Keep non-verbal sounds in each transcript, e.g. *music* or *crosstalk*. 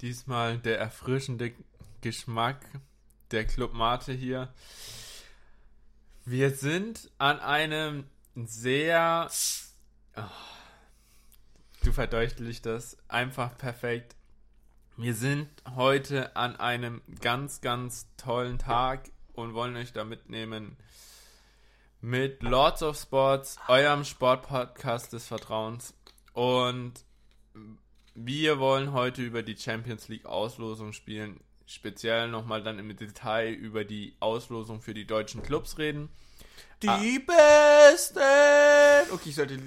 Diesmal der erfrischende Geschmack der Club Mate hier. Wir sind an einem sehr. Oh, du verdeutlichst das einfach perfekt. Wir sind heute an einem ganz, ganz tollen Tag und wollen euch da mitnehmen mit Lords of Sports, eurem Sportpodcast des Vertrauens. Und wir wollen heute über die Champions League Auslosung spielen. Speziell nochmal dann im Detail über die Auslosung für die deutschen Clubs reden. Die ah. Besten! Okay, ich sollte.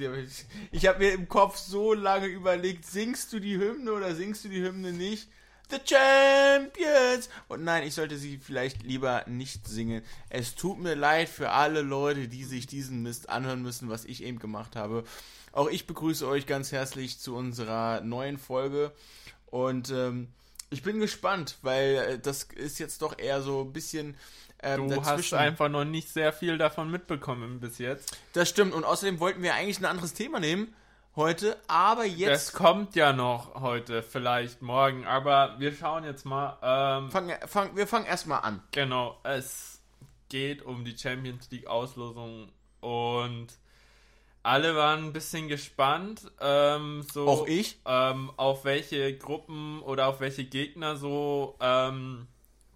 Ich habe mir im Kopf so lange überlegt, singst du die Hymne oder singst du die Hymne nicht? The Champions! Und nein, ich sollte sie vielleicht lieber nicht singen. Es tut mir leid für alle Leute, die sich diesen Mist anhören müssen, was ich eben gemacht habe. Auch ich begrüße euch ganz herzlich zu unserer neuen Folge. Und ähm, ich bin gespannt, weil äh, das ist jetzt doch eher so ein bisschen. Ähm, du dazwischen. hast einfach noch nicht sehr viel davon mitbekommen bis jetzt. Das stimmt. Und außerdem wollten wir eigentlich ein anderes Thema nehmen heute, aber jetzt. Es kommt ja noch heute, vielleicht morgen, aber wir schauen jetzt mal. Ähm, fang, fang, wir fangen erstmal an. Genau, es geht um die Champions League Auslosung und alle waren ein bisschen gespannt, ähm, so auch ich, ähm, auf welche Gruppen oder auf welche Gegner so ähm,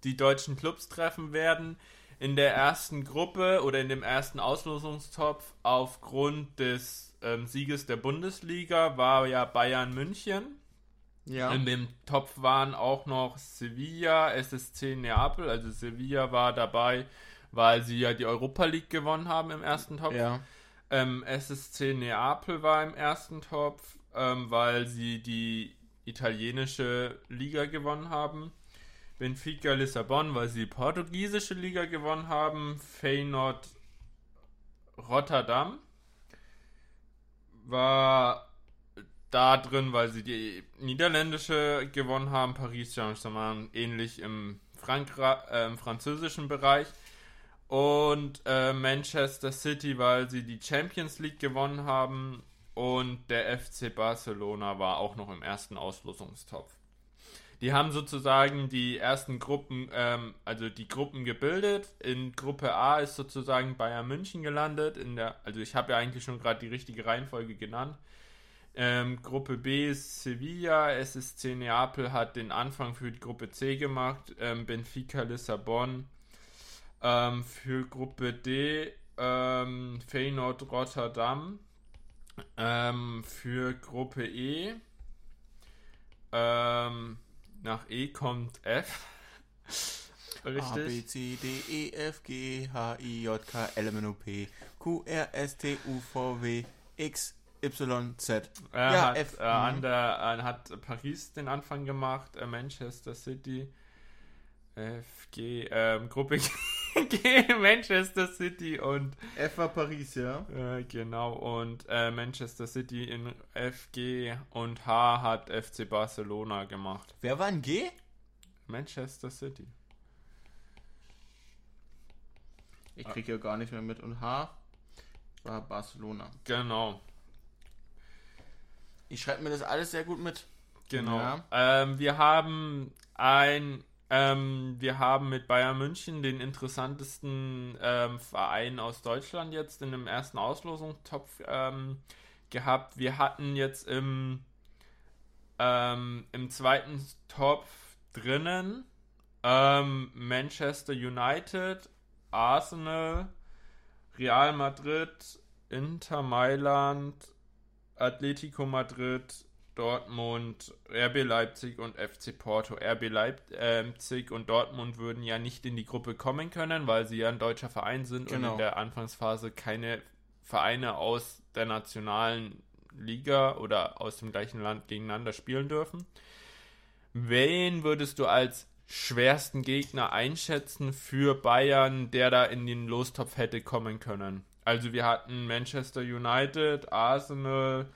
die deutschen Clubs treffen werden. In der ersten Gruppe oder in dem ersten Auslosungstopf aufgrund des ähm, Sieges der Bundesliga war ja Bayern München. Ja. In dem Topf waren auch noch Sevilla, SSC Neapel. Also Sevilla war dabei, weil sie ja die Europa League gewonnen haben im ersten Topf. Ja. Ähm, SSC Neapel war im ersten Topf, ähm, weil sie die italienische Liga gewonnen haben. Benfica Lissabon, weil sie die portugiesische Liga gewonnen haben. Feyenoord Rotterdam war da drin, weil sie die niederländische gewonnen haben. Paris Saint-Germain ähnlich im, Frankra äh, im französischen Bereich und äh, Manchester City, weil sie die Champions League gewonnen haben und der FC Barcelona war auch noch im ersten Auslosungstopf. Die haben sozusagen die ersten Gruppen, ähm, also die Gruppen gebildet. In Gruppe A ist sozusagen Bayern München gelandet. In der, also ich habe ja eigentlich schon gerade die richtige Reihenfolge genannt. Ähm, Gruppe B ist Sevilla, SSC Neapel hat den Anfang für die Gruppe C gemacht, ähm, Benfica Lissabon, ähm, für Gruppe D ähm, Feyenoord Rotterdam. Ähm, für Gruppe E ähm, nach E kommt F. *laughs* Richtig. A, B, C, D, E, F, G, H, I, J, K, L, M, N, O, P, Q, R, S, T, U, V, W, X, Y, Z. Er ja, hat, F. Äh, an der, äh, hat Paris den Anfang gemacht, äh, Manchester City, F, G, ähm, Gruppe G. *laughs* Manchester City und F war Paris, ja. Äh, genau, und äh, Manchester City in FG und H hat FC Barcelona gemacht. Wer war in G? Manchester City. Ich kriege ja gar nicht mehr mit. Und H war Barcelona. Genau. Ich schreibe mir das alles sehr gut mit. Genau. Ja. Ähm, wir haben ein ähm, wir haben mit Bayern München den interessantesten ähm, Verein aus Deutschland jetzt in dem ersten Auslosungstopf ähm, gehabt. Wir hatten jetzt im, ähm, im zweiten Topf drinnen ähm, Manchester United, Arsenal, Real Madrid, Inter Mailand, Atletico Madrid, Dortmund, RB Leipzig und FC Porto. RB Leipzig und Dortmund würden ja nicht in die Gruppe kommen können, weil sie ja ein deutscher Verein sind genau. und in der Anfangsphase keine Vereine aus der nationalen Liga oder aus dem gleichen Land gegeneinander spielen dürfen. Wen würdest du als schwersten Gegner einschätzen für Bayern, der da in den Lostopf hätte kommen können? Also wir hatten Manchester United, Arsenal,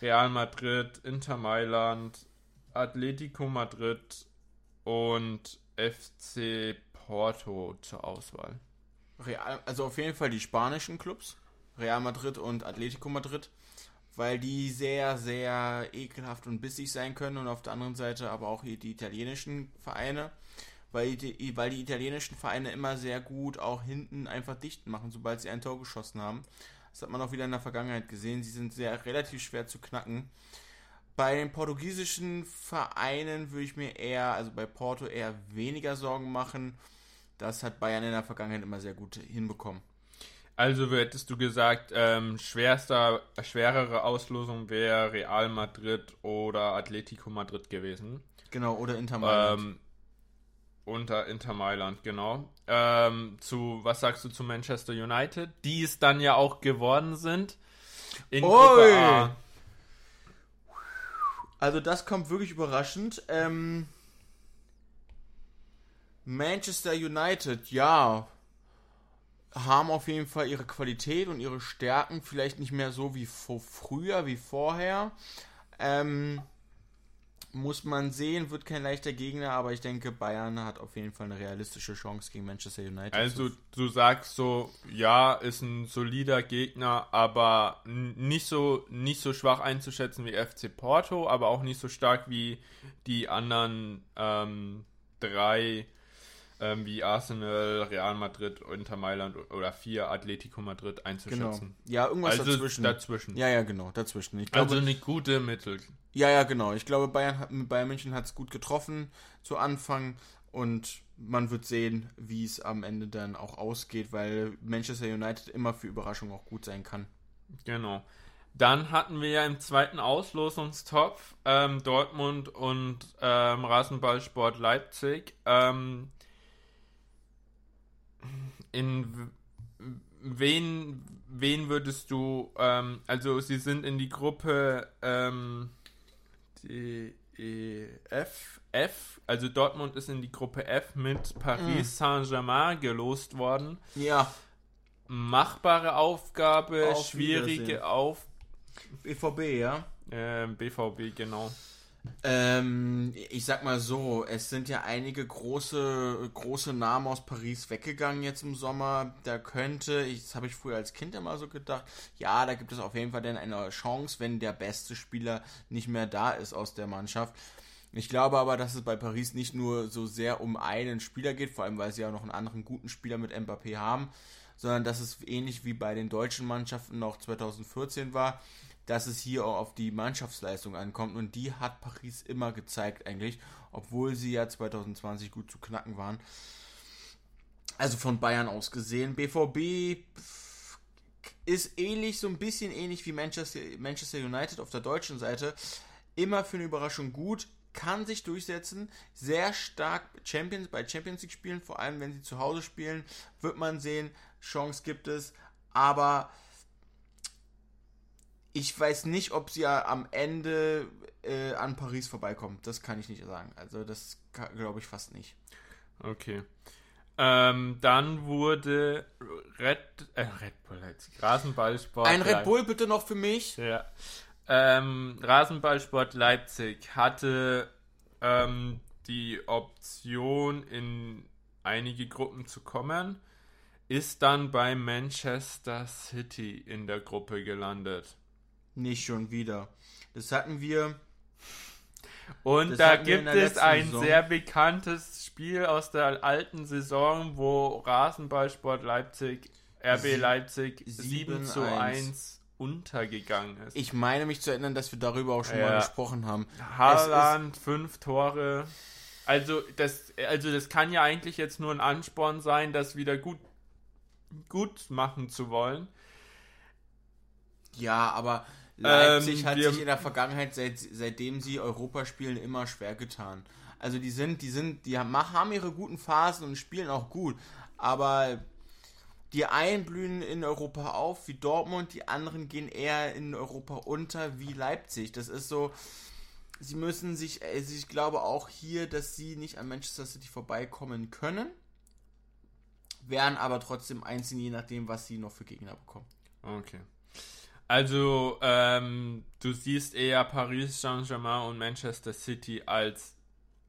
Real Madrid, Inter Mailand, Atletico Madrid und FC Porto zur Auswahl. Real, also auf jeden Fall die spanischen Clubs, Real Madrid und Atletico Madrid. weil die sehr, sehr ekelhaft und bissig sein können und auf der anderen Seite aber auch die italienischen Vereine, weil die, weil die italienischen Vereine immer sehr gut auch hinten einfach dicht machen, sobald sie ein Tor geschossen haben. Das hat man auch wieder in der Vergangenheit gesehen. Sie sind sehr relativ schwer zu knacken. Bei den portugiesischen Vereinen würde ich mir eher, also bei Porto eher weniger Sorgen machen. Das hat Bayern in der Vergangenheit immer sehr gut hinbekommen. Also hättest du gesagt, ähm, schwerster, schwerere Auslosung wäre Real Madrid oder Atletico Madrid gewesen. Genau, oder Inter Mailand. Ähm, unter Inter Mailand, genau. Ähm, zu, was sagst du zu Manchester United, die es dann ja auch geworden sind? In Oi. Gruppe A. Also das kommt wirklich überraschend. Ähm, Manchester United, ja, haben auf jeden Fall ihre Qualität und ihre Stärken, vielleicht nicht mehr so wie vor, früher, wie vorher. Ähm, muss man sehen, wird kein leichter Gegner, aber ich denke, Bayern hat auf jeden Fall eine realistische Chance gegen Manchester United. Also du sagst so, ja, ist ein solider Gegner, aber nicht so, nicht so schwach einzuschätzen wie FC Porto, aber auch nicht so stark wie die anderen ähm, drei ähm, wie Arsenal, Real Madrid, Inter Mailand oder vier Atletico Madrid einzuschätzen. Genau. Ja, irgendwas also dazwischen. dazwischen. Ja, ja, genau, dazwischen. Ich glaube, also eine gute Mittel. Ja, ja, genau. Ich glaube, Bayern, hat, Bayern München hat es gut getroffen zu Anfang und man wird sehen, wie es am Ende dann auch ausgeht, weil Manchester United immer für Überraschung auch gut sein kann. Genau. Dann hatten wir ja im zweiten Auslosungstopf ähm, Dortmund und ähm, Rasenballsport Leipzig. Ähm, in wen, wen würdest du, ähm, also sie sind in die Gruppe ähm, die e, F, F, also Dortmund ist in die Gruppe F mit Paris mhm. Saint-Germain gelost worden. Ja. Machbare Aufgabe, Auf schwierige Auf. BVB, ja? Äh, BVB, genau. Ähm, ich sag mal so, es sind ja einige große, große Namen aus Paris weggegangen jetzt im Sommer. Da könnte, ich, das habe ich früher als Kind immer so gedacht, ja, da gibt es auf jeden Fall dann eine Chance, wenn der beste Spieler nicht mehr da ist aus der Mannschaft. Ich glaube aber, dass es bei Paris nicht nur so sehr um einen Spieler geht, vor allem weil sie ja noch einen anderen guten Spieler mit Mbappé haben, sondern dass es ähnlich wie bei den deutschen Mannschaften noch 2014 war dass es hier auch auf die Mannschaftsleistung ankommt. Und die hat Paris immer gezeigt eigentlich, obwohl sie ja 2020 gut zu knacken waren. Also von Bayern aus gesehen, BVB ist ähnlich, so ein bisschen ähnlich wie Manchester, Manchester United auf der deutschen Seite. Immer für eine Überraschung gut, kann sich durchsetzen, sehr stark Champions bei Champions League spielen, vor allem wenn sie zu Hause spielen, wird man sehen, Chance gibt es, aber ich weiß nicht, ob sie ja am Ende äh, an Paris vorbeikommt. Das kann ich nicht sagen. Also das glaube ich fast nicht. Okay. Ähm, dann wurde Red, äh, Red Bull, Rasenballsport. Ein Red Bull bitte noch für mich. Ja. Ähm, Rasenballsport Leipzig hatte ähm, die Option, in einige Gruppen zu kommen, ist dann bei Manchester City in der Gruppe gelandet. Nicht schon wieder. Das hatten wir. Und da gibt es ein Saison. sehr bekanntes Spiel aus der alten Saison, wo Rasenballsport Leipzig, RB Sie Leipzig 7 zu 1 untergegangen ist. Ich meine mich zu erinnern, dass wir darüber auch schon ja. mal gesprochen haben. Haaland, fünf Tore. Also das, also das kann ja eigentlich jetzt nur ein Ansporn sein, das wieder gut, gut machen zu wollen. Ja, aber Leipzig ähm, hat sich in der Vergangenheit, seit, seitdem sie Europa spielen, immer schwer getan. Also die sind, die sind, die haben, haben ihre guten Phasen und spielen auch gut, aber die einen blühen in Europa auf wie Dortmund, die anderen gehen eher in Europa unter wie Leipzig. Das ist so, sie müssen sich, also ich glaube auch hier, dass sie nicht an Manchester City vorbeikommen können, werden aber trotzdem einzeln, je nachdem, was sie noch für Gegner bekommen. Okay. Also, ähm, du siehst eher Paris Saint-Germain und Manchester City als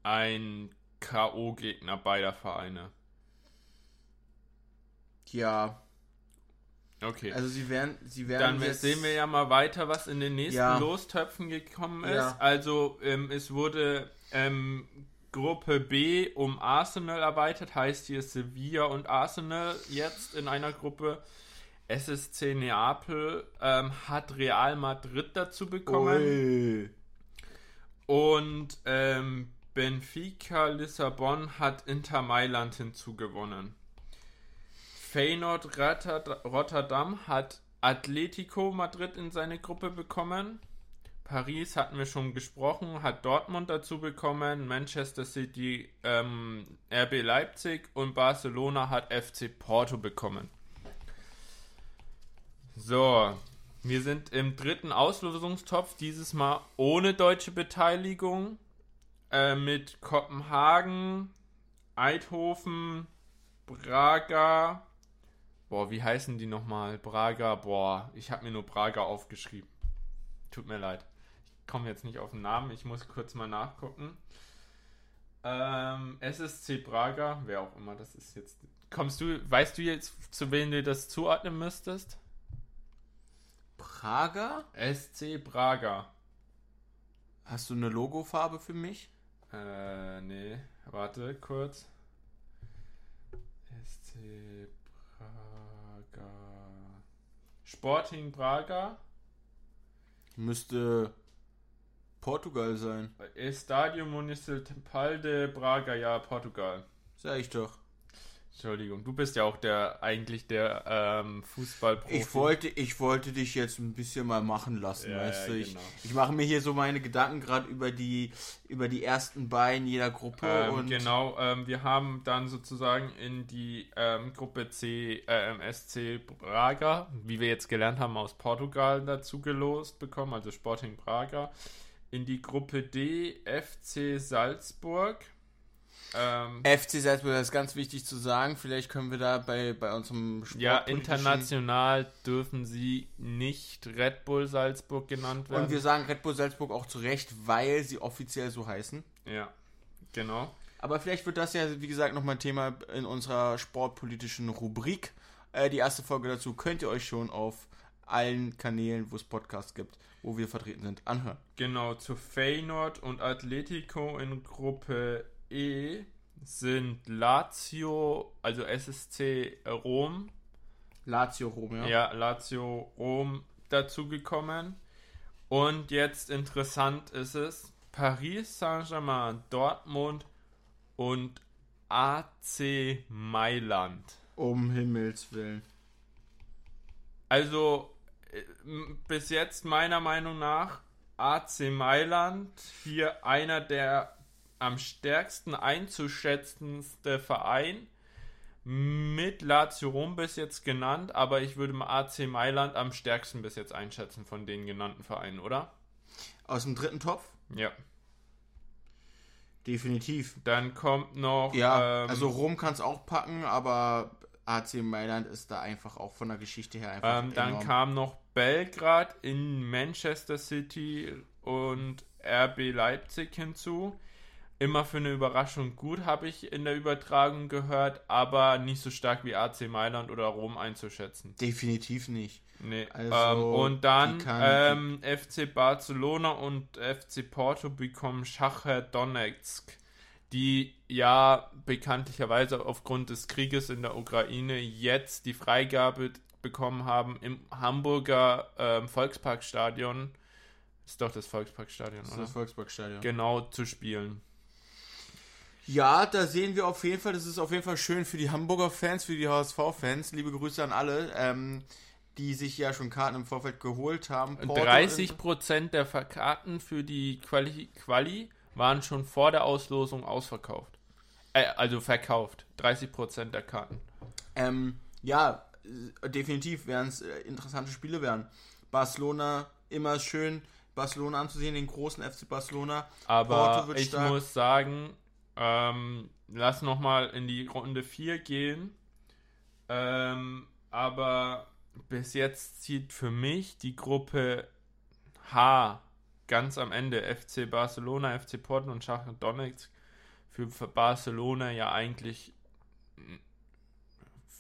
ein K.O.-Gegner beider Vereine. Ja. Okay. Also sie werden, sie werden Dann jetzt, sehen wir ja mal weiter, was in den nächsten Ja. Lostöpfen gekommen ist. Ja. Also ähm, es wurde ähm, Gruppe B um Arsenal erweitert, heißt hier Sevilla und Arsenal jetzt in einer Gruppe. SSC Neapel ähm, hat Real Madrid dazu bekommen. Ui. Und ähm, Benfica Lissabon hat Inter Mailand hinzugewonnen. Feyenoord Rotter- Rotterdam hat Atletico Madrid in seine Gruppe bekommen. Paris hatten wir schon gesprochen, hat Dortmund dazu bekommen. Manchester City ähm, RB Leipzig und Barcelona hat FC Porto bekommen. So, wir sind im dritten Auslosungstopf, dieses Mal ohne deutsche Beteiligung. Äh, mit Kopenhagen, Eindhoven, Braga. Boah, wie heißen die nochmal? Braga, boah, ich habe mir nur Braga aufgeschrieben. Tut mir leid. Ich komme jetzt nicht auf den Namen, ich muss kurz mal nachgucken. Ähm, SSC Braga, wer auch immer das ist jetzt. Kommst du, weißt du jetzt, zu wem du das zuordnen müsstest? Prager? SC Braga. Hast du eine Logofarbe für mich? Äh, nee. Warte kurz. SC Braga. Sporting Braga. Müsste Portugal sein. Estadio Municipal de Braga, ja, Portugal. Sag ich doch. Entschuldigung, du bist ja auch der eigentlich der ähm, Fußballprofi. Ich wollte, ich wollte dich jetzt ein bisschen mal machen lassen, Ja, weißt ja, du. Ich, genau. ich mache mir hier so meine Gedanken gerade über die, über die ersten beiden jeder Gruppe Ähm, und genau, ähm, wir haben dann sozusagen in die ähm, Gruppe C ähm, SC Braga, wie wir jetzt gelernt haben, aus Portugal dazu gelost bekommen, also Sporting Braga. In die Gruppe D FC Salzburg. Ähm, FC Salzburg, das ist ganz wichtig zu sagen. Vielleicht können wir da bei, bei unserem ja, sportpolitischen- international dürfen sie nicht Red Bull Salzburg genannt werden. Und wir sagen Red Bull Salzburg auch zu Recht, weil sie offiziell so heißen. ja, genau. Aber vielleicht wird das ja, wie gesagt, nochmal ein Thema in unserer sportpolitischen Rubrik. Äh, die erste Folge dazu könnt ihr euch schon auf allen Kanälen, wo es Podcasts gibt, wo wir vertreten sind, anhören. Genau, zu Feyenoord und Atletico in Gruppe E sind Lazio, also SSC Rom, Lazio Rom, ja. ja, Lazio Rom dazugekommen. Und jetzt interessant ist es, Paris Saint-Germain, Dortmund und AC Mailand. Um Himmels Willen. Also äh, bis jetzt meiner Meinung nach AC Mailand hier einer der am stärksten einzuschätzendste Verein mit Lazio Rom bis jetzt genannt, aber ich würde mal AC Mailand am stärksten bis jetzt einschätzen von den genannten Vereinen, oder? Aus dem dritten Topf? Ja. Definitiv. Dann kommt noch Ja, ähm, also Rom kann es auch packen, aber AC Mailand ist da einfach auch von der Geschichte her einfach. Ähm, dann kam noch Belgrad in Manchester City und RB Leipzig hinzu. Immer für eine Überraschung gut, habe ich in der Übertragung gehört, aber nicht so stark wie AC Mailand oder Rom einzuschätzen. Definitiv nicht. Nee. Also, ähm, und dann ähm, FC Barcelona und FC Porto bekommen Schacher Donetsk, die ja bekanntlicherweise aufgrund des Krieges in der Ukraine jetzt die Freigabe bekommen haben, im Hamburger ähm, Volksparkstadion, ist doch das Volksparkstadion, Das ist oder? das Volksparkstadion. Genau zu spielen. Ja, da sehen wir auf jeden Fall, das ist auf jeden Fall schön für die Hamburger Fans, für die HSV-Fans. Liebe Grüße an alle, ähm, die sich ja schon Karten im Vorfeld geholt haben. Porto 30% der Karten für die Quali, Quali waren schon vor der Auslosung ausverkauft. Äh, also verkauft. 30% der Karten. Ähm, ja, definitiv werden es äh, interessante Spiele werden. Barcelona, immer schön, Barcelona anzusehen, den großen FC Barcelona. Aber ich stark. muss sagen, ähm, lass nochmal in die Runde 4 gehen. Ähm, aber bis jetzt zieht für mich die Gruppe H ganz am Ende FC Barcelona, FC Porto und Schachar Donetsk für für Barcelona ja eigentlich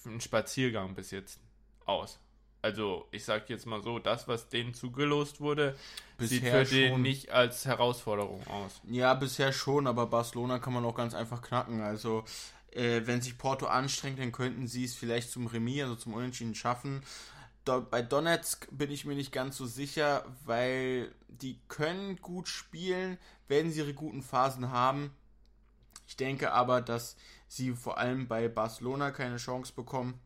ein Spaziergang bis jetzt aus. Also ich sag jetzt mal so, das, was denen zugelost wurde, sieht Bisher für den nicht als Herausforderung aus. Ja, bisher schon, aber Barcelona kann man auch ganz einfach knacken. Also, äh, wenn sich Porto anstrengt, dann könnten sie es vielleicht zum Remis, also zum Unentschieden schaffen. Do bei Donetsk bin ich mir nicht ganz so sicher, weil die können gut spielen, wenn sie ihre guten Phasen haben. Ich denke aber, dass sie vor allem bei Barcelona keine Chance bekommen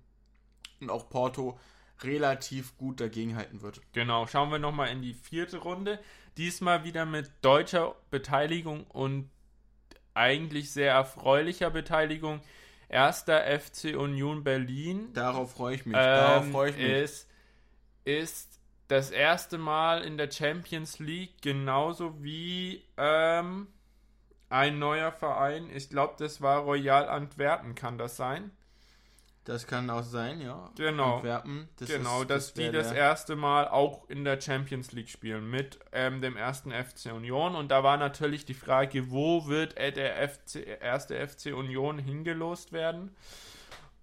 und auch Porto relativ gut dagegenhalten wird. Genau, schauen wir nochmal in die vierte Runde. Diesmal wieder mit deutscher Beteiligung und eigentlich sehr erfreulicher Beteiligung. Erster FC Union Berlin. Darauf freue ich mich. Darauf Ähm, freue ich mich. Ist, ist das erste Mal in der Champions League, genauso wie ähm, ein neuer Verein. Ich glaube, das war Royal Antwerpen, kann das sein? Das kann auch sein, ja. Genau. Antwerpen. Das genau, ist, dass die wär das erste Mal auch in der Champions League spielen mit ähm, dem ersten FC Union. Und da war natürlich die Frage, wo wird äh, der FC, erste FC Union hingelost werden?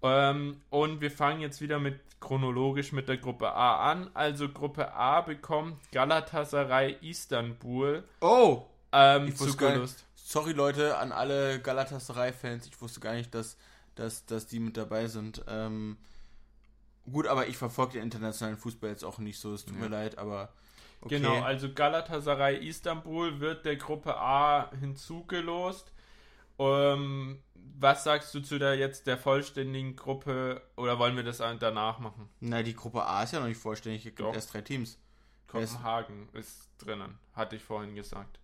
Ähm, und wir fangen jetzt wieder mit chronologisch mit der Gruppe A an. Also Gruppe A bekommt Galatasaray Istanbul Oh! ähm, Ich wusste gar zugelost. Sorry, Leute, an alle Galatasaray-Fans. Ich wusste gar nicht, dass, dass, dass die mit dabei sind. Ähm, gut, aber ich verfolge den internationalen Fußball jetzt auch nicht so. Es tut Ja. mir leid, aber. Okay. Genau, also Galatasaray Istanbul wird der Gruppe A hinzugelost. Ähm, was sagst du zu der jetzt der vollständigen Gruppe oder wollen wir das danach machen? Na, die Gruppe A ist ja noch nicht vollständig. Es gibt erst drei Teams. Kopenhagen ist drinnen, hatte ich vorhin gesagt.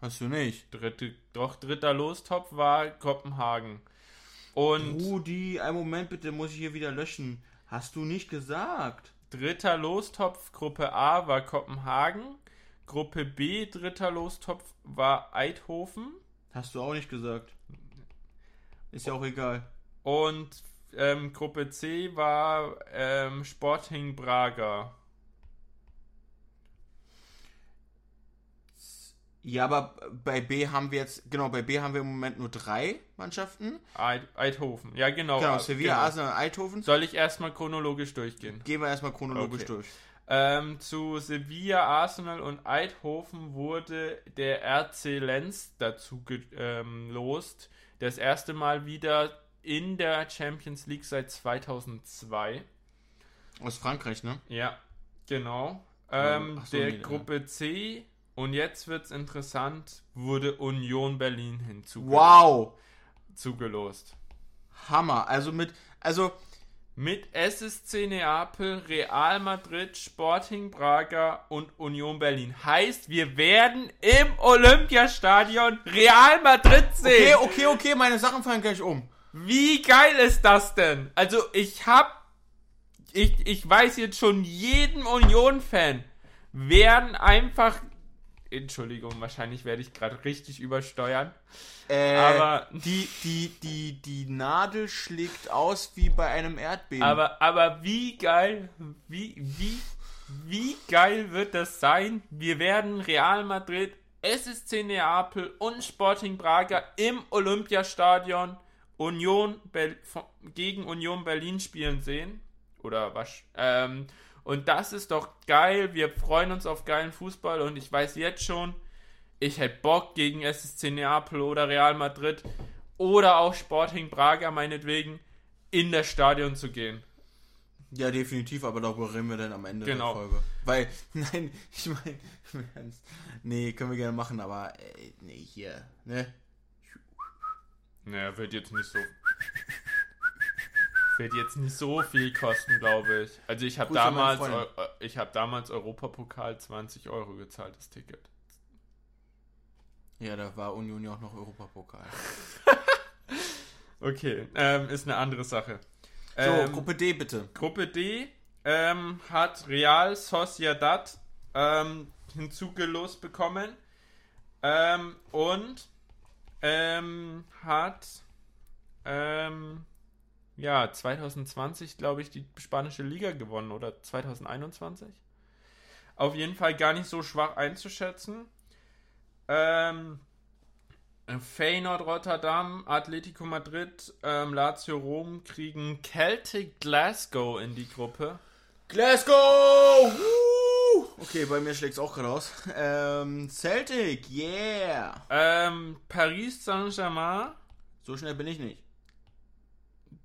Hast du nicht? Dritte, doch, dritter Lostopf war Kopenhagen. Und Rudi, einen Moment bitte, muss ich hier wieder löschen. Hast du nicht gesagt? dritter Lostopf, Gruppe A war Kopenhagen. Gruppe B, dritter Lostopf war Eidhofen. Hast du auch nicht gesagt. Ist ja auch egal. Und ähm, Gruppe C war ähm, Sporting Braga. Ja, aber bei B haben wir jetzt, genau, bei B haben wir im Moment nur drei Mannschaften. Eid, Eidhofen. Ja, genau. Genau, äh, Sevilla, genau. Arsenal, Eindhoven. Soll ich erstmal chronologisch durchgehen? Gehen wir erstmal chronologisch Okay. durch. Ähm, zu Sevilla, Arsenal und Eidhofen wurde der RC Lenz dazu gelost. das erste Mal wieder in der Champions League seit 2002. Aus Frankreich, ne? Ja, genau. Ähm, Ähm, so, der nee, Gruppe C, und jetzt wird's interessant, wurde Union Berlin hinzu Wow! zugelost. Hammer. Also mit, also, Mit SSC Neapel, Real Madrid, Sporting Braga und Union Berlin. Heißt, wir werden im Olympiastadion Real Madrid sehen. okay, okay, okay, meine Sachen fallen gleich um. Wie geil ist das denn? Also ich hab, ich, ich weiß jetzt schon, jedem Union-Fan werden einfach, Entschuldigung, wahrscheinlich werde ich gerade richtig übersteuern, Äh, aber, die, die, die, die Nadel schlägt aus wie bei einem Erdbeben. aber, aber wie geil, wie, wie, wie geil wird das sein? Wir werden Real Madrid, SSC Neapel und Sporting Braga im Olympiastadion Union von- gegen Union Berlin spielen sehen. Oder was? Ähm, und das ist doch geil. Wir freuen uns auf geilen Fußball und ich weiß jetzt schon, ich hätte Bock gegen SSC Neapel oder Real Madrid oder auch Sporting Braga meinetwegen in das Stadion zu gehen. ja, definitiv, aber darüber reden wir dann am Ende Genau. der Folge. Weil, *laughs* nein, ich meine, nee, können wir gerne machen, aber, äh, nee, hier, ne? Naja, wird jetzt nicht so. Wird jetzt nicht so viel kosten, glaube ich. Also ich habe damals, äh, ich habe damals Europapokal 20 Euro gezahlt, das Ticket. Ja, da war Union ja auch noch Europapokal. *laughs* Okay, ähm, ist eine andere Sache. So, Ähm, Gruppe D bitte. Gruppe D ähm, hat Real Sociedad ähm, hinzugelost bekommen ähm, und ähm, hat ähm, ja 2020 glaube ich die spanische Liga gewonnen oder 2021. Auf jeden Fall gar nicht so schwach einzuschätzen. Ähm, Feyenoord Rotterdam, Atletico Madrid, ähm, Lazio Rom kriegen Celtic Glasgow in die Gruppe. Glasgow! Woo! Okay, bei mir schlägt es auch gerade aus. *laughs* Ähm, Celtic, yeah! Ähm, Paris Saint-Germain, So schnell bin ich nicht.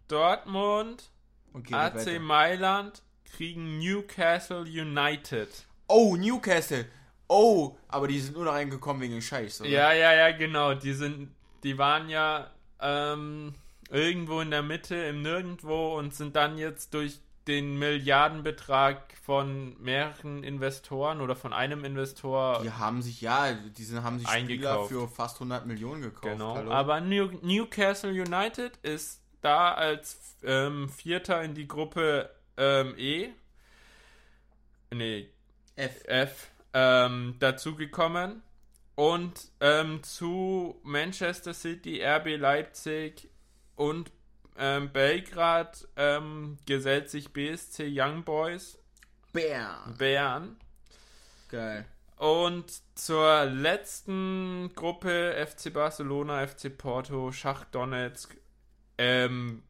Dortmund, Okay, AC weiter. Mailand kriegen Newcastle United. Oh, Newcastle. Oh, aber die sind nur da reingekommen wegen Scheiß, oder? Ja, ja, ja, genau. Die sind, die waren ja ähm, irgendwo in der Mitte im Nirgendwo und sind dann jetzt durch den Milliardenbetrag von mehreren Investoren oder von einem Investor Die haben sich, ja, die sind, haben sich Spieler Eingekauft. für fast 100 Millionen gekauft. Genau, hallo? aber New Newcastle United ist da als ähm, Vierter in die Gruppe ähm, E, nee, F. F, ähm, dazugekommen. Und ähm, zu Manchester City, RB Leipzig und ähm, Belgrad ähm, gesellt sich BSC Young Boys Bam. Bern. Geil. Und zur letzten Gruppe FC Barcelona, FC Porto, Schach Donetsk ähm,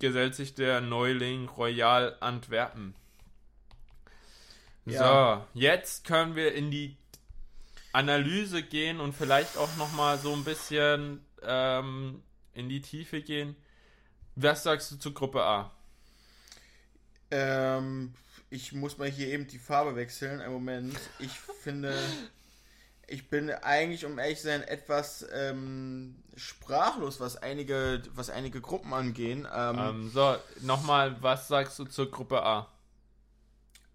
gesellt sich der Neuling Royal Antwerpen. Ja. So, jetzt können wir in die Analyse gehen und vielleicht auch nochmal so ein bisschen ähm, in die Tiefe gehen. Was sagst du zur Gruppe A? Ähm, ich muss mal hier eben die Farbe wechseln. Einen Moment. Ich finde, *laughs* ich bin eigentlich, um ehrlich zu sein, etwas ähm, sprachlos, was einige, was einige Gruppen angehen. Ähm, Ähm, so, nochmal, was sagst du zur Gruppe A?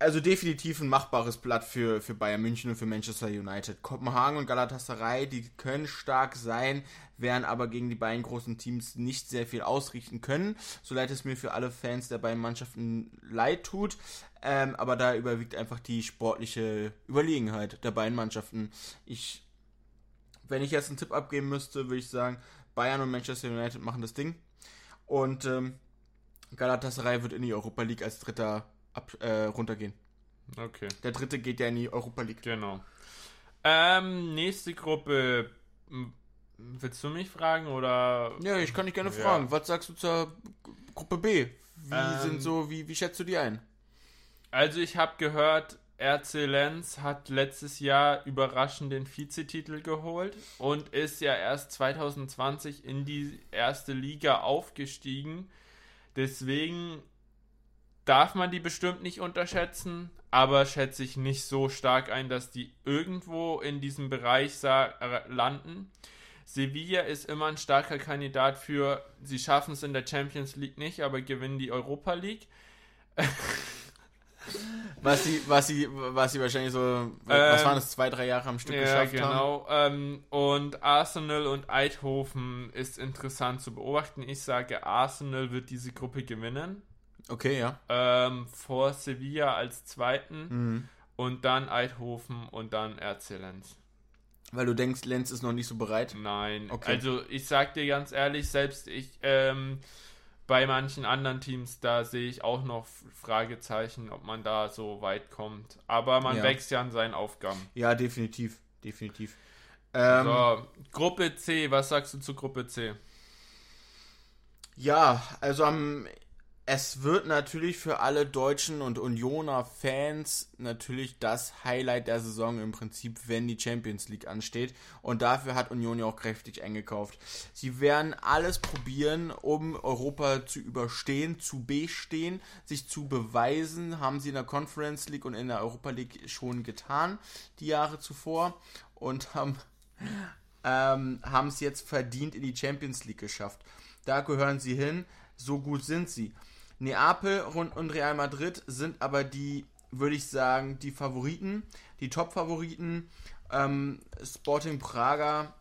Also definitiv ein machbares Blatt für, für Bayern München und für Manchester United. Kopenhagen und Galatasaray, die können stark sein, werden aber gegen die beiden großen Teams nicht sehr viel ausrichten können. So leid es mir für alle Fans der beiden Mannschaften leid tut. Ähm, aber da überwiegt einfach die sportliche Überlegenheit der beiden Mannschaften. Ich, wenn ich jetzt einen Tipp abgeben müsste, würde ich sagen, Bayern und Manchester United machen das Ding. Und ähm, Galatasaray wird in die Europa League als Dritter ab, äh, runtergehen. Okay. Der dritte geht ja in die Europa League. Genau. Ähm, nächste Gruppe. Willst du mich fragen oder? Ja, ich kann dich gerne Ja. fragen. Was sagst du zur Gruppe B? Wie Ähm, sind so, wie, wie schätzt du die ein? Also ich habe gehört, RC Lenz hat letztes Jahr überraschend den Vizetitel geholt und ist ja erst 2020 in die erste Liga aufgestiegen. Deswegen darf man die bestimmt nicht unterschätzen, aber schätze ich nicht so stark ein, dass die irgendwo in diesem Bereich äh, landen. Sevilla ist immer ein starker Kandidat für, sie schaffen es in der Champions League nicht, aber gewinnen die Europa League. *laughs* Was sie, was sie, was sie wahrscheinlich so, was Ähm, waren das, zwei, drei Jahre am Stück Ja, geschafft haben? genau. Ähm, und Arsenal und Eindhoven ist interessant zu beobachten. Ich sage, Arsenal wird diese Gruppe gewinnen. Okay, ja. Ähm, vor Sevilla als zweiten Mhm. und dann Eindhoven und dann RC Lenz. Weil du denkst, Lenz ist noch nicht so bereit. Nein, Okay. also ich sag dir ganz ehrlich, selbst ich ähm, bei manchen anderen Teams, da sehe ich auch noch Fragezeichen, ob man da so weit kommt. Aber man Ja. wächst ja an seinen Aufgaben. Ja, definitiv. Definitiv. Ähm, so, Gruppe C, was sagst du zu Gruppe C? Ja, also am, es wird natürlich für alle Deutschen und Unioner Fans natürlich das Highlight der Saison im Prinzip, wenn die Champions League ansteht. Und dafür hat Union ja auch kräftig eingekauft. Sie werden alles probieren, um Europa zu überstehen, zu bestehen, sich zu beweisen. Haben sie in der Conference League und in der Europa League schon getan, die Jahre zuvor. Und haben ähm, es jetzt verdient in die Champions League geschafft. Da gehören sie hin, so gut sind sie. Neapel und Real Madrid sind aber die, würde ich sagen, die Favoriten, die Top-Favoriten. Ähm, Sporting Praga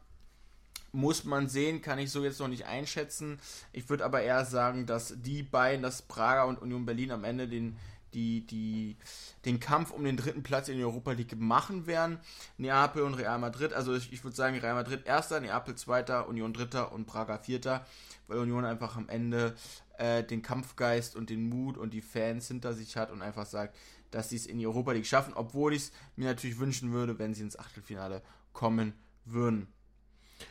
muss man sehen, kann ich so jetzt noch nicht einschätzen. Ich würde aber eher sagen, dass die beiden, dass Praga und Union Berlin am Ende den, die, die, den Kampf um den dritten Platz in der Europa League machen werden. Neapel und Real Madrid, also ich, ich würde sagen Real Madrid erster, Neapel zweiter, Union dritter und Praga vierter, weil Union einfach am Ende äh, den Kampfgeist und den Mut und die Fans hinter sich hat und einfach sagt, dass sie es in die Europa League schaffen, obwohl ich es mir natürlich wünschen würde, wenn sie ins Achtelfinale kommen würden.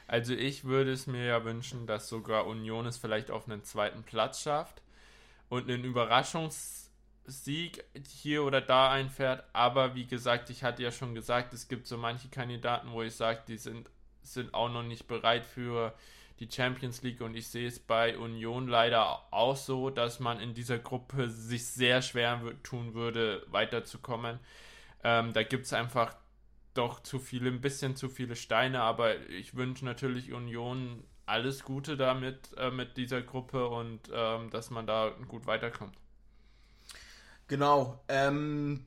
Also ich würde es mir ja wünschen, dass sogar Union es vielleicht auf einen zweiten Platz schafft und einen Überraschungssieg Sieg hier oder da einfährt. Aber wie gesagt, ich hatte ja schon gesagt, es gibt so manche Kandidaten, wo ich sage, die sind, sind auch noch nicht bereit für die Champions League und ich sehe es bei Union leider auch so, dass man in dieser Gruppe sich sehr schwer tun würde, weiterzukommen. Ähm, da gibt es einfach doch zu viele, ein bisschen zu viele Steine, aber ich wünsche natürlich Union alles Gute damit, äh, mit dieser Gruppe und ähm, dass man da gut weiterkommt. Genau. Ähm,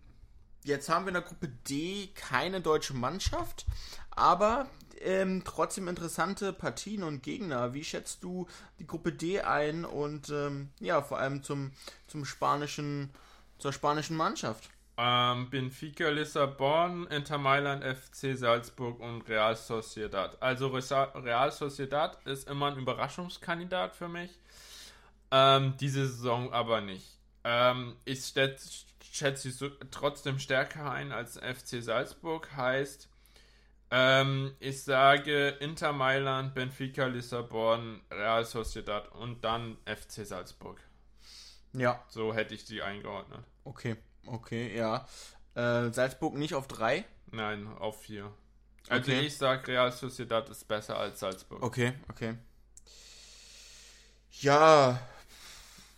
jetzt haben wir in der Gruppe D keine deutsche Mannschaft, aber ähm, trotzdem interessante Partien und Gegner. Wie schätzt du die Gruppe D ein und ähm, ja, vor allem zum, zum spanischen, zur spanischen Mannschaft? Ähm, Benfica Lissabon, Inter Mailand, FC Salzburg und Real Sociedad. Also Real Sociedad ist immer ein Überraschungskandidat für mich. Ähm, diese Saison aber nicht. Ähm, ich schätze sie trotzdem stärker ein als FC Salzburg. Heißt, ähm, ich sage Inter Mailand, Benfica Lissabon, Real Sociedad und dann FC Salzburg. Ja. So hätte ich die eingeordnet. Okay, okay, ja. Äh, Salzburg nicht auf 3? Nein, auf 4. Also okay. ich sage, Real Sociedad ist besser als Salzburg. Okay, okay. Ja,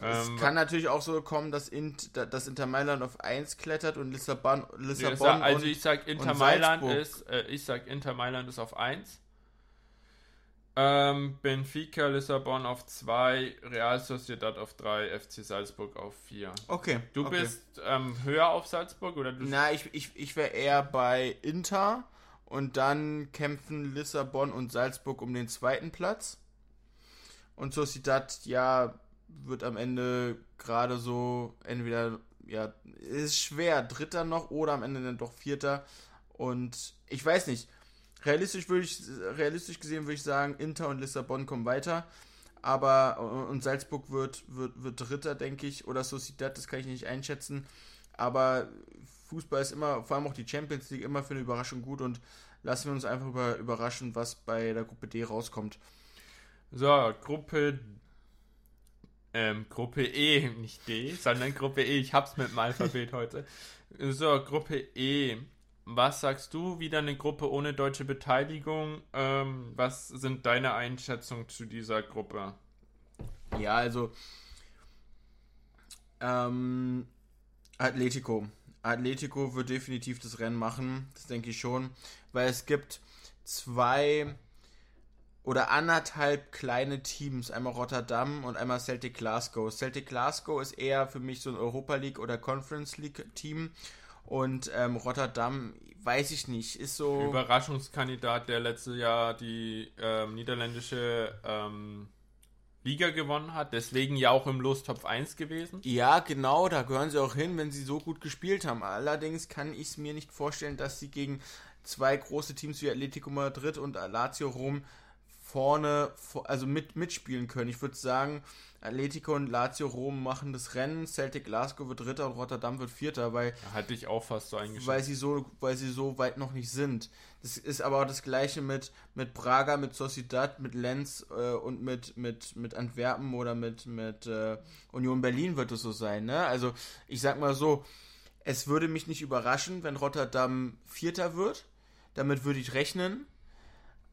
es ähm, kann natürlich auch so kommen, dass, Int, dass Inter Mailand auf 1 klettert und Lissabon, Lissabon ja, Also ich sag Inter Mailand ist, äh, ich sag Inter Mailand ist auf 1. Ähm, Benfica Lissabon auf 2, Real Sociedad auf 3, FC Salzburg auf 4. Okay. Du okay. bist ähm, höher auf Salzburg oder du? Na, ich, ich, ich wäre eher bei Inter und dann kämpfen Lissabon und Salzburg um den zweiten Platz. Und Sociedad, ja, wird am Ende gerade so entweder, ja, ist schwer, Dritter noch oder am Ende dann doch Vierter. Und ich weiß nicht. Realistisch würde ich, realistisch gesehen würde ich sagen, Inter und Lissabon kommen weiter. Aber, und Salzburg wird, wird, wird Dritter, denke ich. Oder Sociedad, das kann ich nicht einschätzen. Aber Fußball ist immer, vor allem auch die Champions League, immer für eine Überraschung gut. Und lassen wir uns einfach über, überraschen, was bei der Gruppe D rauskommt. So, Gruppe ähm, Gruppe E, nicht D, sondern Gruppe E. Ich hab's mit dem Alphabet *laughs* heute. So, Gruppe E. Was sagst du? Wieder eine Gruppe ohne deutsche Beteiligung. Ähm, was sind deine Einschätzungen zu dieser Gruppe? Ja, also ähm, Atletico. Atletico wird definitiv das Rennen machen, das denke ich schon, weil es gibt zwei oder anderthalb kleine Teams, einmal Rotterdam und einmal Celtic Glasgow. Celtic Glasgow ist eher für mich so ein Europa League oder Conference League Team und ähm, Rotterdam, weiß ich nicht, ist so. Überraschungskandidat, der letztes Jahr die ähm, niederländische ähm, Liga gewonnen hat, deswegen ja auch im Lostopf 1 gewesen. Ja, genau, da gehören sie auch hin, wenn sie so gut gespielt haben. Allerdings kann ich es mir nicht vorstellen, dass sie gegen zwei große Teams wie Atletico Madrid und Lazio Rom vorne, also mit, mitspielen können. Ich würde sagen, Atletico und Lazio Rom machen das Rennen, Celtic Glasgow wird Dritter und Rotterdam wird Vierter, weil hatte ich auch fast so eingeschätzt. Weil sie so, weil sie so weit noch nicht sind. Das ist aber auch das gleiche mit, mit Braga, mit Sociedad, mit Lenz äh, und mit, mit, mit Antwerpen oder mit, mit äh, Union Berlin wird es so sein. Ne? Also ich sag mal so, es würde mich nicht überraschen, wenn Rotterdam Vierter wird. Damit würde ich rechnen.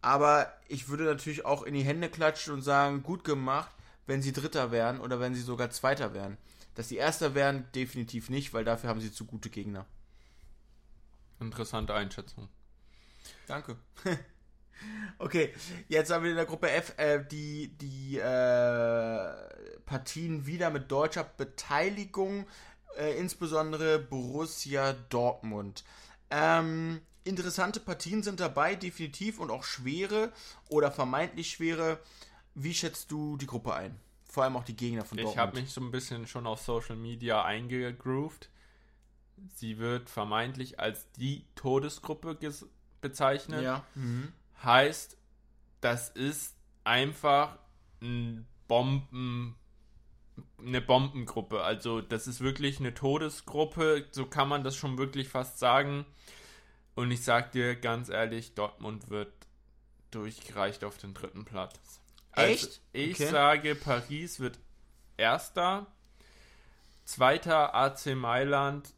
Aber ich würde natürlich auch in die Hände klatschen und sagen, gut gemacht, wenn sie Dritter wären oder wenn sie sogar Zweiter wären. Dass sie Erster wären, definitiv nicht, weil dafür haben sie zu gute Gegner. Interessante Einschätzung. Danke. *laughs* okay, jetzt haben wir in der Gruppe F äh, die, die äh, Partien wieder mit deutscher Beteiligung, äh, insbesondere Borussia Dortmund. Ähm, interessante Partien sind dabei, definitiv, und auch schwere oder vermeintlich schwere. Wie schätzt du die Gruppe ein? Vor allem auch die Gegner von Dortmund. Ich habe mich so ein bisschen schon auf Social Media eingegroovt. Sie wird vermeintlich als die Todesgruppe bezeichnet. Ja. Mhm. Heißt, das ist einfach ein Bomben, eine Bombengruppe. Also das ist wirklich eine Todesgruppe. So kann man das schon wirklich fast sagen. Und ich sag dir ganz ehrlich, Dortmund wird durchgereicht auf den dritten Platz. Also Echt? Ich okay. sage, Paris wird Erster. zweiter AC Mailand,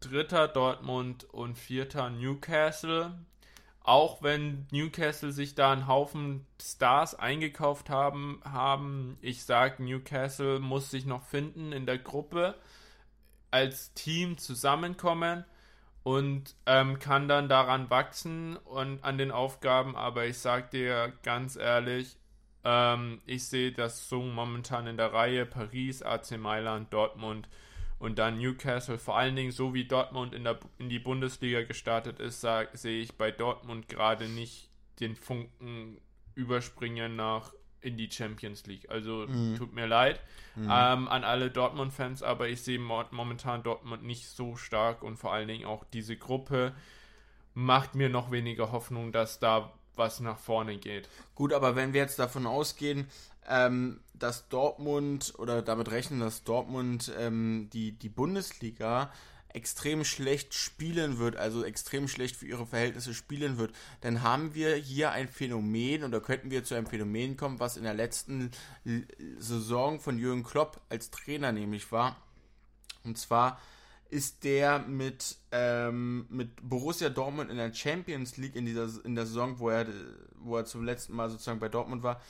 dritter Dortmund und vierter Newcastle. Auch wenn Newcastle sich da einen Haufen Stars eingekauft haben, haben ich sage, Newcastle muss sich noch finden in der Gruppe, als Team zusammenkommen und ähm, kann dann daran wachsen und an den Aufgaben. Aber ich sage dir ganz ehrlich, ähm, ich sehe das so momentan in der Reihe Paris, AC Mailand, Dortmund und dann Newcastle, vor allen Dingen so wie Dortmund in, der, in die Bundesliga gestartet ist, sag, sehe ich bei Dortmund gerade nicht den Funken überspringen nach in die Champions League. Also mhm. tut mir leid mhm. ähm, an alle Dortmund-Fans, aber ich sehe momentan Dortmund nicht so stark und vor allen Dingen auch diese Gruppe macht mir noch weniger Hoffnung, dass da was nach vorne geht. Gut, aber wenn wir jetzt davon ausgehen, ähm, dass Dortmund oder damit rechnen, dass Dortmund ähm, die, die Bundesliga extrem schlecht spielen wird, also extrem schlecht für ihre Verhältnisse spielen wird, dann haben wir hier ein Phänomen oder könnten wir zu einem Phänomen kommen, was in der letzten Saison von Jürgen Klopp als Trainer nämlich war. Und zwar ist der mit, ähm, mit Borussia Dortmund in der Champions League in dieser in der Saison, wo er, wo er zum letzten Mal sozusagen bei Dortmund war,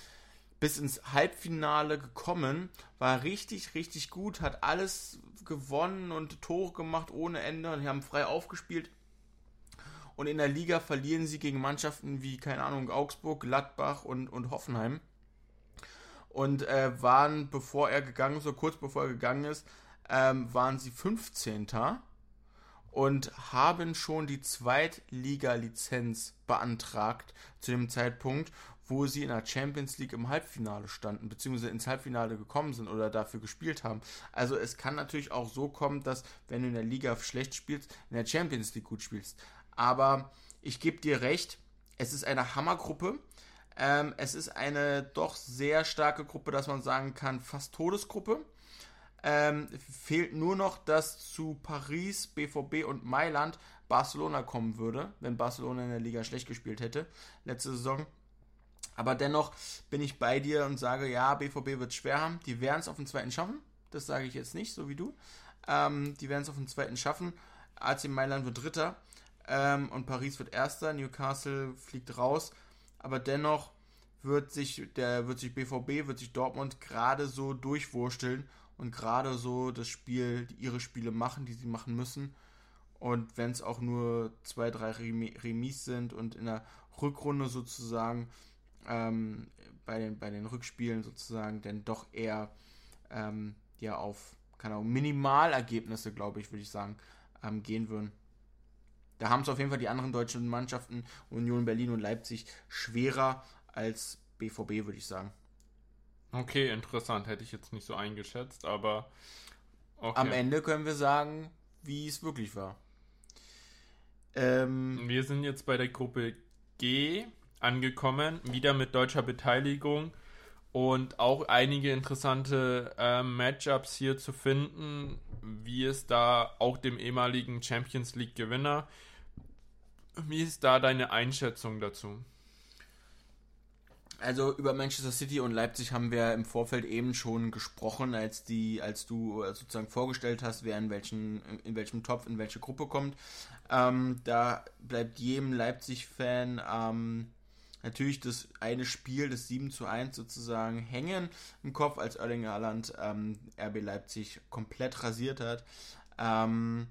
bis ins Halbfinale gekommen, war richtig, richtig gut, hat alles gewonnen und Tore gemacht ohne Ende und haben frei aufgespielt. Und in der Liga verlieren sie gegen Mannschaften wie, keine Ahnung, Augsburg, Gladbach und, und Hoffenheim. Und äh, waren, bevor er gegangen ist, so kurz bevor er gegangen ist, ähm, waren sie 15. und haben schon die Zweitliga-Lizenz beantragt zu dem Zeitpunkt, wo sie in der Champions League im Halbfinale standen, beziehungsweise ins Halbfinale gekommen sind oder dafür gespielt haben. Also es kann natürlich auch so kommen, dass wenn du in der Liga schlecht spielst, in der Champions League gut spielst. Aber ich gebe dir recht, es ist eine Hammergruppe. Ähm, es ist eine doch sehr starke Gruppe, dass man sagen kann, fast Todesgruppe. Ähm, fehlt nur noch, dass zu Paris, BVB und Mailand Barcelona kommen würde, wenn Barcelona in der Liga schlecht gespielt hätte letzte Saison. Aber dennoch bin ich bei dir und sage, ja, BVB wird schwer haben. Die werden es auf den zweiten schaffen. Das sage ich jetzt nicht, so wie du. Ähm, die werden es auf den zweiten schaffen. AC Mailand wird Dritter ähm, und Paris wird Erster. Newcastle fliegt raus. Aber dennoch wird sich der wird sich BVB, wird sich Dortmund gerade so durchwursteln und gerade so das Spiel, ihre Spiele machen, die sie machen müssen. Und wenn es auch nur zwei, drei Remis sind und in der Rückrunde sozusagen ähm, bei, den, bei den Rückspielen sozusagen denn doch eher ähm, ja auf keine Ahnung, Minimalergebnisse, glaube ich, würde ich sagen, ähm, gehen würden. Da haben es auf jeden Fall die anderen deutschen Mannschaften, Union Berlin und Leipzig, schwerer als BVB, würde ich sagen. Okay, interessant. Hätte ich jetzt nicht so eingeschätzt, aber. Okay. Am Ende können wir sagen, wie es wirklich war. Ähm, wir sind jetzt bei der Gruppe G angekommen, wieder mit deutscher Beteiligung und auch einige interessante äh, Matchups hier zu finden, wie es da auch dem ehemaligen Champions League Gewinner. Wie ist da deine Einschätzung dazu? Also über Manchester City und Leipzig haben wir im Vorfeld eben schon gesprochen, als die, als du äh, sozusagen vorgestellt hast, wer in welchen, in welchem Topf, in welche Gruppe kommt. Ähm, da bleibt jedem Leipzig-Fan ähm, natürlich das eine Spiel, das 7 zu 1 sozusagen hängen im Kopf, als Erling Haaland ähm, RB Leipzig komplett rasiert hat. Ähm,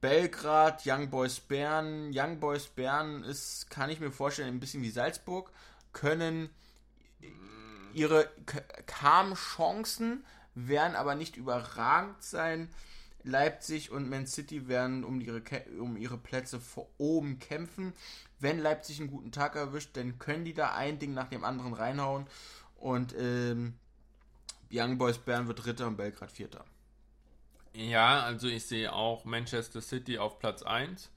Belgrad, Young Boys Bern. Young Boys Bern ist, kann ich mir vorstellen, ein bisschen wie Salzburg, können ihre kamen Chancen, werden aber nicht überragend sein. Leipzig und Man City werden um ihre, um ihre Plätze vor oben kämpfen. Wenn Leipzig einen guten Tag erwischt, dann können die da ein Ding nach dem anderen reinhauen. Und ähm, Young Boys Bern wird Dritter und Belgrad Vierter. Ja, also ich sehe auch Manchester City auf Platz 1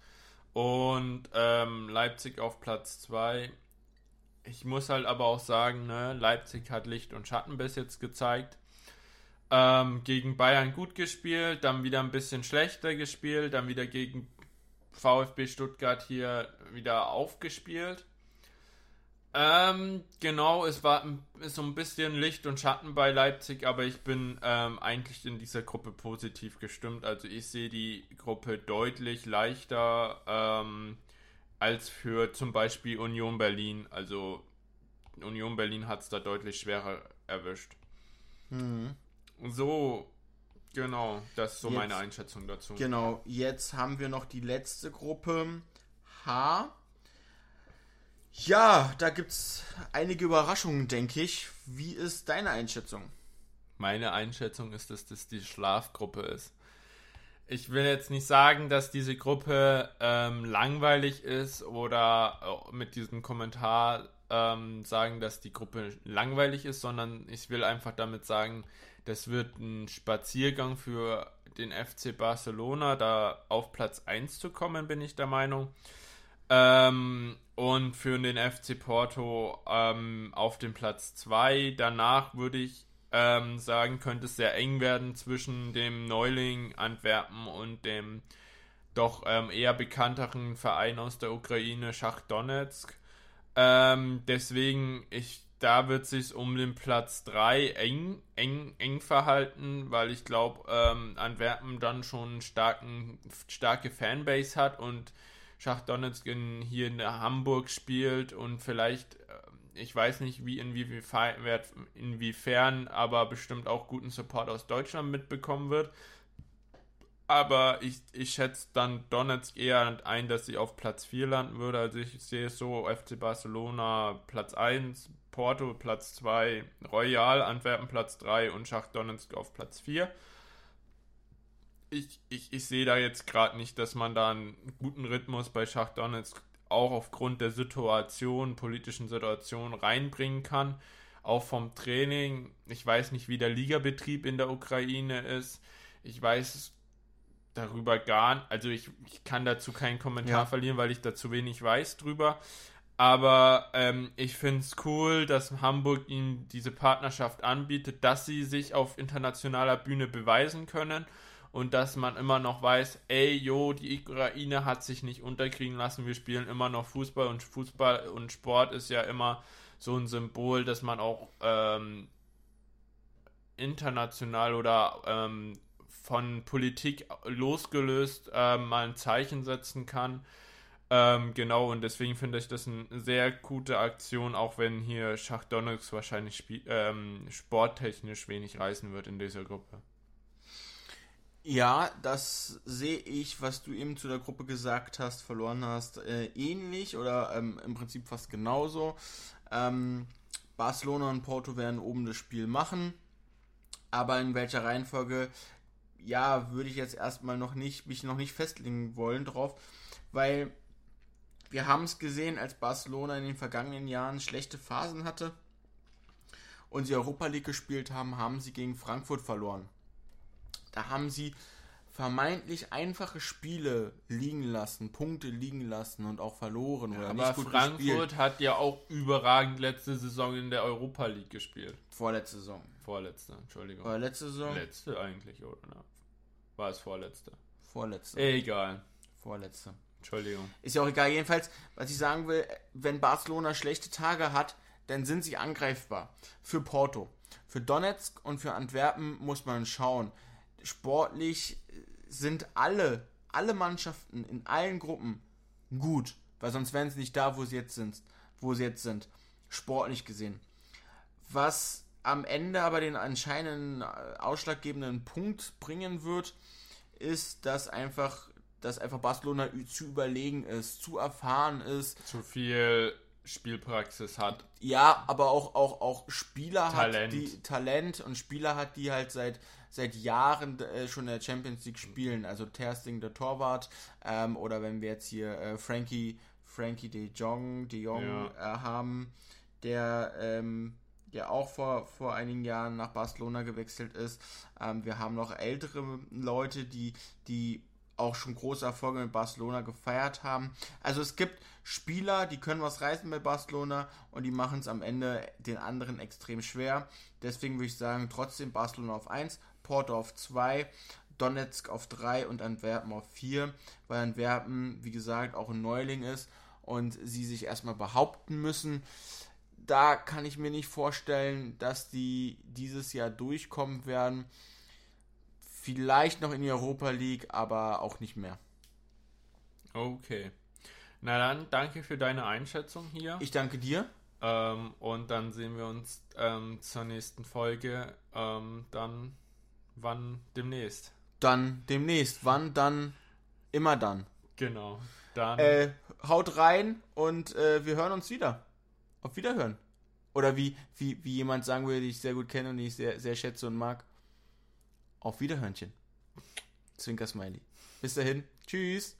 und ähm, Leipzig auf Platz 2. Ich muss halt aber auch sagen, ne, Leipzig hat Licht und Schatten bis jetzt gezeigt. Ähm, gegen Bayern gut gespielt, dann wieder ein bisschen schlechter gespielt, dann wieder gegen VfB Stuttgart hier wieder aufgespielt. Ähm, genau, es war so ein bisschen Licht und Schatten bei Leipzig, aber ich bin ähm, eigentlich in dieser Gruppe positiv gestimmt. Also ich sehe die Gruppe deutlich leichter ähm, als für zum Beispiel Union Berlin. Also Union Berlin hat es da deutlich schwerer erwischt. Mhm. So, genau, das ist so jetzt, meine Einschätzung dazu. Genau, jetzt haben wir noch die letzte Gruppe H. Ja, da gibt es einige Überraschungen, denke ich. Wie ist deine Einschätzung? Meine Einschätzung ist, dass das die Schlafgruppe ist. Ich will jetzt nicht sagen, dass diese Gruppe ähm, langweilig ist oder äh, mit diesem Kommentar ähm, sagen, dass die Gruppe langweilig ist, sondern ich will einfach damit sagen, das wird ein Spaziergang für den FC Barcelona, da auf Platz 1 zu kommen, bin ich der Meinung. Ähm, und für den FC Porto ähm, auf dem Platz 2. Danach würde ich ähm, sagen, könnte es sehr eng werden zwischen dem Neuling Antwerpen und dem doch ähm, eher bekannteren Verein aus der Ukraine, Schach Donetsk. Ähm, deswegen, ich, da wird sich um den Platz 3 eng, eng, eng verhalten, weil ich glaube, ähm, Antwerpen dann schon starken, starke Fanbase hat und Schach-Donetsk in, hier in Hamburg spielt und vielleicht, äh, ich weiß nicht, wie inwiefern, inwiefern, aber bestimmt auch guten Support aus Deutschland mitbekommen wird. Aber ich, ich schätze dann Donetsk eher ein, dass sie auf Platz 4 landen würde. Also ich sehe es so, FC Barcelona Platz 1, Porto Platz 2, Royal Antwerpen Platz 3 und Schach Donetsk auf Platz 4 ich, ich, ich sehe da jetzt gerade nicht, dass man da einen guten Rhythmus bei Schach Donetsk auch aufgrund der Situation, politischen Situation reinbringen kann. Auch vom Training. Ich weiß nicht, wie der Ligabetrieb in der Ukraine ist. Ich weiß darüber gar nicht. Also ich, ich kann dazu keinen Kommentar ja. verlieren, weil ich da zu wenig weiß drüber. Aber ähm, ich finde es cool, dass Hamburg ihnen diese Partnerschaft anbietet, dass sie sich auf internationaler Bühne beweisen können und dass man immer noch weiß, ey, jo, die Ukraine hat sich nicht unterkriegen lassen, wir spielen immer noch Fußball und Fußball und Sport ist ja immer so ein Symbol, dass man auch ähm, international oder ähm, von Politik losgelöst äh, mal ein Zeichen setzen kann. Ähm, genau, und deswegen finde ich das eine sehr gute Aktion, auch wenn hier Schach Donnex wahrscheinlich ähm, sporttechnisch wenig reißen wird in dieser Gruppe. Ja, das sehe ich, was du eben zu der Gruppe gesagt hast, verloren hast, äh, ähnlich oder ähm, im Prinzip fast genauso. Ähm, Barcelona und Porto werden oben das Spiel machen, aber in welcher Reihenfolge, ja, würde ich jetzt erstmal noch nicht, mich noch nicht festlegen wollen drauf, weil wir haben es gesehen, als Barcelona in den vergangenen Jahren schlechte Phasen hatte und sie Europa League gespielt haben, haben sie gegen Frankfurt verloren. Da haben sie vermeintlich einfache Spiele liegen lassen, Punkte liegen lassen und auch verloren ja, oder aber nicht gut Frankfurt gespielt. hat ja auch überragend letzte Saison in der Europa League gespielt. Vorletzte Saison. Vorletzte, Entschuldigung. Oder letzte Saison? Letzte eigentlich, oder? War es vorletzte? Vorletzte. Egal. Vorletzte. Entschuldigung. Ist ja auch egal. Jedenfalls, was ich sagen will, wenn Barcelona schlechte Tage hat, dann sind sie angreifbar. Für Porto. Für Donetsk und für Antwerpen muss man schauen sportlich sind alle, alle Mannschaften in allen Gruppen gut, weil sonst wären sie nicht da, wo sie jetzt sind, wo sie jetzt sind, sportlich gesehen. Was am Ende aber den anscheinenden äh, ausschlaggebenden Punkt bringen wird, ist, dass einfach, dass einfach Barcelona zu überlegen ist, zu erfahren ist, zu viel Spielpraxis hat. Ja, aber auch, auch, auch Spieler Talent. hat, die Talent und Spieler hat, die halt seit seit Jahren äh, schon in der Champions League spielen. Also Tersting, der Torwart, ähm, oder wenn wir jetzt hier äh, Frankie, Frankie de Jong, de Jong ja. äh, haben, der ähm, ja auch vor, vor einigen Jahren nach Barcelona gewechselt ist. Ähm, wir haben noch ältere Leute, die, die auch schon große Erfolge mit Barcelona gefeiert haben. Also es gibt Spieler, die können was reißen bei Barcelona und die machen es am Ende den anderen extrem schwer. Deswegen würde ich sagen, trotzdem Barcelona auf 1, Porto auf 2, Donetsk auf 3 und Antwerpen auf 4, weil Antwerpen, wie gesagt, auch ein Neuling ist und sie sich erstmal behaupten müssen. Da kann ich mir nicht vorstellen, dass die dieses Jahr durchkommen werden. Vielleicht noch in die Europa League, aber auch nicht mehr. Okay. Na dann, danke für deine Einschätzung hier. Ich danke dir. Ähm, und dann sehen wir uns ähm, zur nächsten Folge. Ähm, dann wann demnächst. Dann demnächst. Wann? Dann immer dann. Genau. Dann. Äh, haut rein und äh, wir hören uns wieder. Auf Wiederhören. Oder wie, wie, wie jemand sagen würde, den ich sehr gut kenne und den ich sehr, sehr schätze und mag. Auf Wiederhörnchen. Zwinker Smiley. Bis dahin. Tschüss.